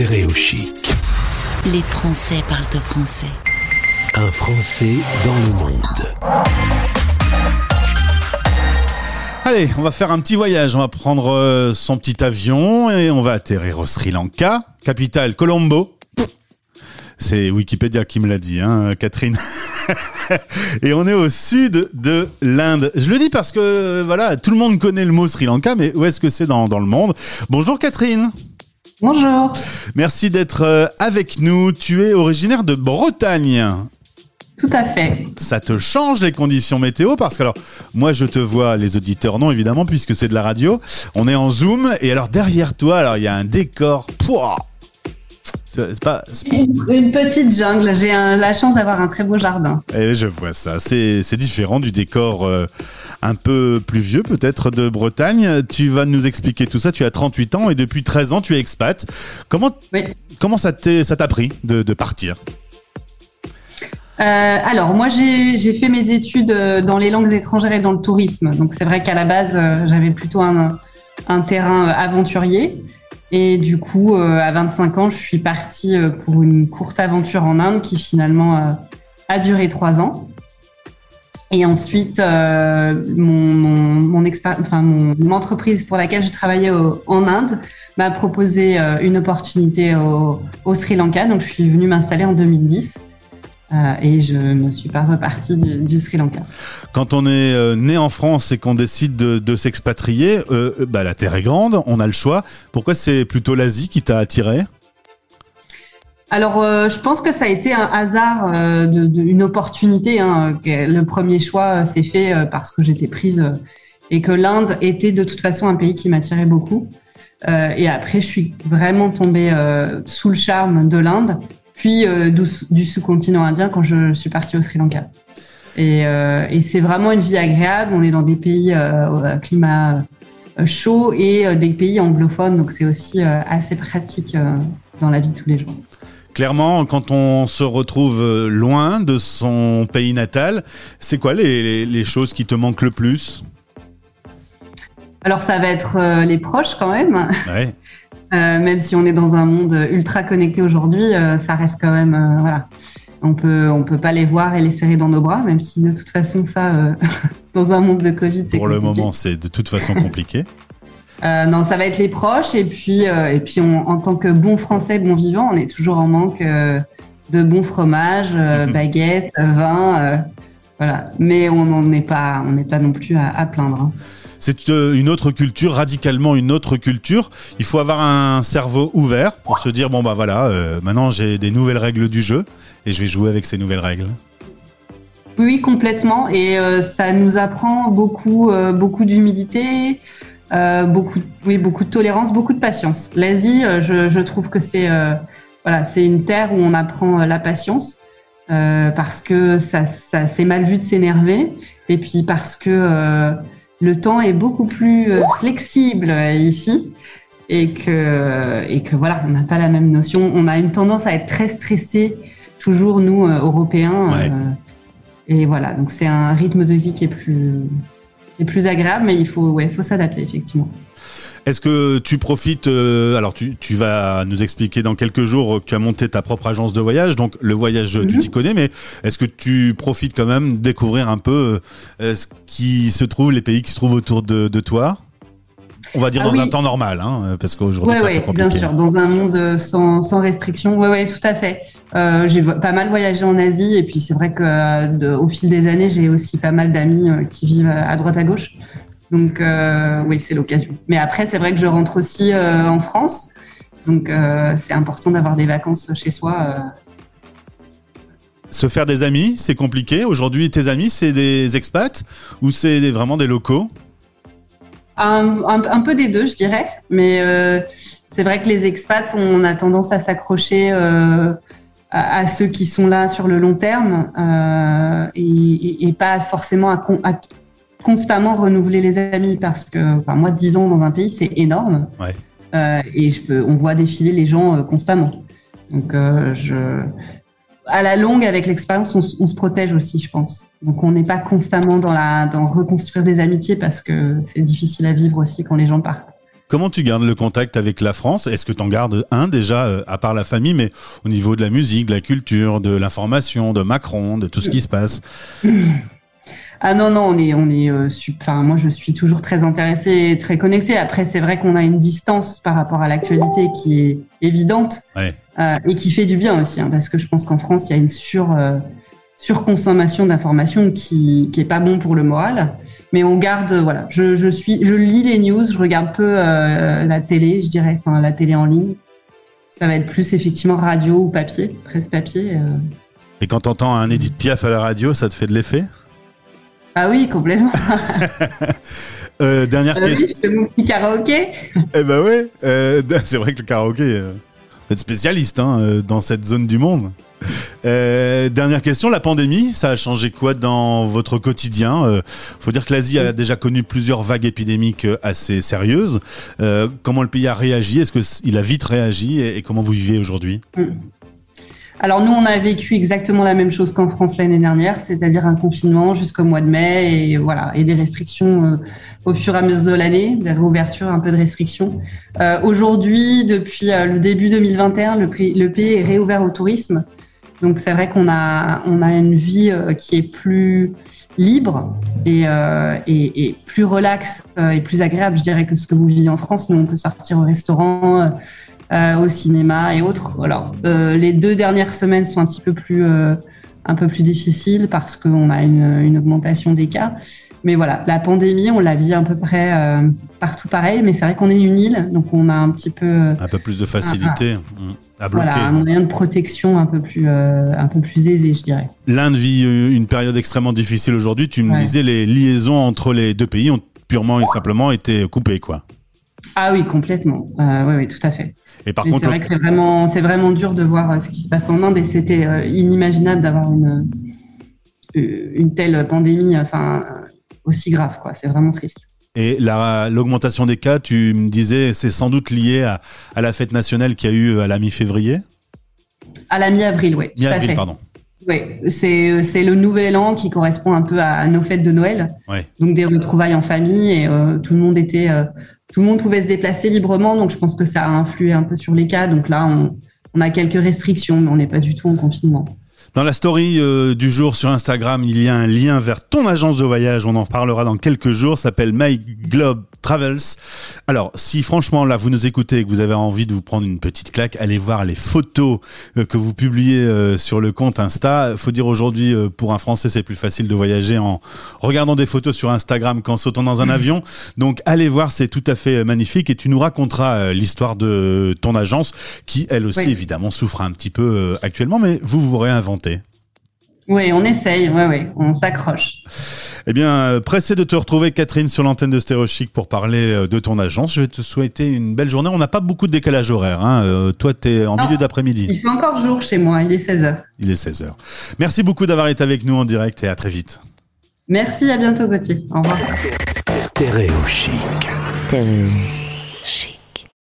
Stéréochic. Les Français parlent français. Un Français dans le monde. Allez, on va faire un petit voyage. On va prendre euh, son petit avion et on va atterrir au Sri Lanka, capitale Colombo. C'est Wikipédia qui me l'a dit, hein, Catherine. et on est au sud de l'Inde. Je le dis parce que voilà, tout le monde connaît le mot Sri Lanka, mais où est-ce que c'est dans, dans le monde? Bonjour Catherine. Bonjour. Merci d'être euh, avec nous. Tu es originaire de Bretagne. Tout à fait. Ça te change les conditions météo? Parce que alors moi je te vois, les auditeurs non évidemment puisque c'est de la radio. On est en zoom et alors derrière toi alors il y a un décor. Pouah c'est pas, Une petite jungle. J'ai la chance d'avoir un très beau jardin. Et eh, je vois ça. C'est différent du décor euh, un peu plus vieux peut-être de Bretagne. Tu vas nous expliquer tout ça. Tu as 38 ans et depuis 13 ans tu es expat. Comment, comment ça t'a pris de, de partir? Euh, alors, moi, j'ai fait mes études euh, dans les langues étrangères et dans le tourisme. Donc, c'est vrai qu'à la base, j'avais plutôt un, un, terrain aventurier. Et du coup, euh, à 25 ans, je suis partie euh, pour une courte aventure en Inde qui finalement euh, a duré trois ans. Et ensuite, mon, entreprise pour laquelle je travaillais en Inde m'a proposé une opportunité au, Sri Lanka. Donc, je suis venue m'installer en 2010. Euh, et je ne suis pas repartie du, Sri Lanka. Quand on est euh, né en France et qu'on décide de, s'expatrier, euh, bah, la terre est grande, on a le choix. Pourquoi c'est plutôt l'Asie qui t'a attiré? Alors, je pense que ça a été un hasard, de, une opportunité. Hein, le premier choix s'est fait parce que j'étais prise et que l'Inde était de toute façon un pays qui m'attirait beaucoup. et après, je suis vraiment tombée sous le charme de l'Inde puis euh, du, sous-continent indien quand je suis partie au Sri Lanka. Et, euh, c'est vraiment une vie agréable. On est dans des pays euh, climat chaud et des pays anglophones, donc c'est aussi assez pratique dans la vie de tous les jours. Clairement, quand on se retrouve loin de son pays natal, c'est quoi les, choses qui te manquent le plus? Alors ça va être les proches quand même. Ouais. Euh, même si on est dans un monde ultra connecté aujourd'hui, euh, ça reste quand même euh, voilà. On peut on peut pas les voir et les serrer dans nos bras, même si de toute façon ça, dans un monde de Covid, pour le moment c'est de toute façon compliqué. non, ça va être les proches et puis et puis en tant que bon Français, bon vivant, on est toujours en manque de bons fromages, mhm. baguettes, vin, voilà. Mais on n'en est pas on n'est pas non plus à, plaindre. Hein c'est euh, une autre culture, radicalement une autre culture. Il faut avoir un cerveau ouvert pour se dire bon bah voilà, euh, maintenant j'ai des nouvelles règles du jeu et je vais jouer avec ces nouvelles règles. Oui, complètement. Et euh, ça nous apprend beaucoup, beaucoup d'humilité, beaucoup, oui, beaucoup de tolérance, beaucoup de patience. L'Asie, je, trouve que c'est voilà, c'est une terre où on apprend la patience. parce que ça, ça c'est mal vu de s'énerver et puis parce que le temps est beaucoup plus euh, flexible euh, ici et que, et que voilà, on n'a pas la même notion. On a une tendance à être très stressé, toujours nous, euh, Européens. et voilà, donc c'est un rythme de vie qui est plus, est plus agréable, mais il faut, ouais, faut s'adapter, effectivement. Est-ce que tu profites euh, Alors, tu, tu, vas nous expliquer dans quelques jours que tu as monté ta propre agence de voyage, donc le voyage, tu mhm. t'y connais, mais est-ce que tu profites quand même de découvrir un peu euh, ce qui se trouve, les pays qui se trouvent autour de, de toi? On va dire ah dans un temps normal, hein, parce qu'aujourd'hui c'est un peu compliqué. Bien sûr, dans un monde sans, sans restriction, oui, oui, tout à fait. Euh, j'ai pas mal voyagé en Asie et puis c'est vrai que au fil des années, j'ai aussi pas mal d'amis qui vivent à droite à gauche. Donc euh, oui, c'est l'occasion. Mais après, c'est vrai que je rentre aussi euh, en France. Donc euh, c'est important d'avoir des vacances chez soi. Se faire des amis, c'est compliqué. Aujourd'hui, tes amis, c'est des expats ou c'est vraiment des locaux? Un, peu des deux, je dirais. Mais c'est vrai que les expats, on a tendance à s'accrocher à, ceux qui sont là sur le long terme et, pas forcément à, à, constamment renouveler les amis parce que enfin, moi, 10 ans dans un pays, c'est énorme. Euh, et je peux, on voit défiler les gens euh, constamment. Donc, euh, je, à la longue, avec l'expérience, on, se protège aussi, je pense. Donc, on n'est pas constamment dans, la, dans reconstruire des amitiés parce que c'est difficile à vivre aussi quand les gens partent. Comment tu gardes le contact avec la France? Est-ce que tu en gardes un déjà, à part la famille, mais au niveau de la musique, de la culture, de l'information, de Macron, de tout ce qui se passe? Ah non, non, on est, on est, euh, moi je suis toujours très intéressée et très connectée. Après, c'est vrai qu'on a une distance par rapport à l'actualité qui est évidente Ouais. euh, et qui fait du bien aussi, hein, parce que je pense qu'en France, il y a une sur, euh, surconsommation d'informations qui, qui est pas bon pour le moral. Mais on garde, voilà, je, je suis, je lis les news, je regarde peu la télé, je dirais, enfin la télé en ligne. Ça va être plus effectivement radio ou papier, presse papier. Et quand t'entends un Edith Piaf à la radio, ça te fait de l'effet? Ah oui, complètement. Euh, Dernière oui, question. je fais mon petit karaoké. Eh ben ouais, euh, c'est vrai que le karaoké, euh, vous êtes spécialiste hein, euh, dans cette zone du monde. Euh, dernière question, la pandémie, ça a changé quoi dans votre quotidien euh, Faut dire que l'Asie a déjà connu plusieurs vagues épidémiques euh, assez sérieuses. Euh, comment le pays a réagi? Est-ce qu'il a vite réagi et, et comment vous vivez aujourd'hui? Alors nous, on a vécu exactement la même chose qu'en France l'année dernière, c'est-à-dire un confinement jusqu'au mois de mai et voilà et des restrictions euh, au fur et à mesure de l'année, des réouvertures, un peu de restrictions. Euh, Aujourd'hui, depuis euh, le début 2021, le, pays est réouvert au tourisme. Donc c'est vrai qu'on a on a une vie qui est plus libre et, et, et plus relaxe et plus agréable, je dirais, que ce que vous vivez en France. Nous, on peut sortir au restaurant. Euh, au cinéma et autres. Alors, euh, les deux dernières semaines sont un petit peu plus, euh, un peu plus difficiles parce qu'on a une, une augmentation des cas. Mais voilà, la pandémie, on la vit à peu près partout pareil, mais c'est vrai qu'on est une île, donc on a un petit peu Un peu plus de facilité à bloquer. voilà, un moyen de protection un peu plus, un peu plus aisé, je dirais. L'Inde vit une période extrêmement difficile aujourd'hui. Tu me Ouais. disais les liaisons entre les deux pays ont purement et simplement été coupées, quoi. Ah oui, complètement. Euh, oui, oui, tout à fait. Et par Et contre, c'est vrai que c'est vraiment, c'est vraiment dur de voir euh, ce qui se passe en Inde et c'était euh, inimaginable d'avoir une, euh, une telle pandémie, enfin, aussi grave, quoi. C'est vraiment triste. Et la- l'augmentation des cas, tu me disais, c'est sans doute lié à, à la fête nationale qu'il y a eu à la mi-février? À la mi-avril, oui. Mi-avril, pardon. Oui, c'est c'est le nouvel an qui correspond un peu à nos fêtes de Noël. Ouais. Donc des retrouvailles en famille et euh, tout le monde était, euh, tout le monde pouvait se déplacer librement. Donc je pense que ça a influé un peu sur les cas. Donc là, on, on a quelques restrictions, mais on n'est pas du tout en confinement. Dans la story euh, du jour sur Instagram, il y a un lien vers ton agence de voyage. On en parlera dans quelques jours. Ça s'appelle My Globe Travels. Alors, si franchement là vous nous écoutez et que vous avez envie de vous prendre une petite claque, allez voir les photos euh, que vous publiez euh, sur le compte Insta. Faut dire aujourd'hui euh, pour un Français c'est plus facile de voyager en regardant des photos sur Instagram qu'en sautant dans un avion. Donc allez voir, c'est tout à fait magnifique et tu nous raconteras l'histoire de ton agence qui elle aussi Oui. évidemment souffre un petit peu actuellement, mais vous vous réinventez. Oui, on essaye, ouais, ouais, on s'accroche. Eh bien, euh, pressé de te retrouver, Catherine, sur l'antenne de Stéréo Chic pour parler euh, de ton agence. Je vais te souhaiter une belle journée. On n'a pas beaucoup de décalage horaire. Hein. Euh, toi, tu es en Non. milieu d'après-midi. Il fait encore jour chez moi, il est 16h. Il est 16h. Merci beaucoup d'avoir été avec nous en direct et à très vite. Merci, à bientôt Gauthier. Au revoir. Stéréo chic. Stéréo chic.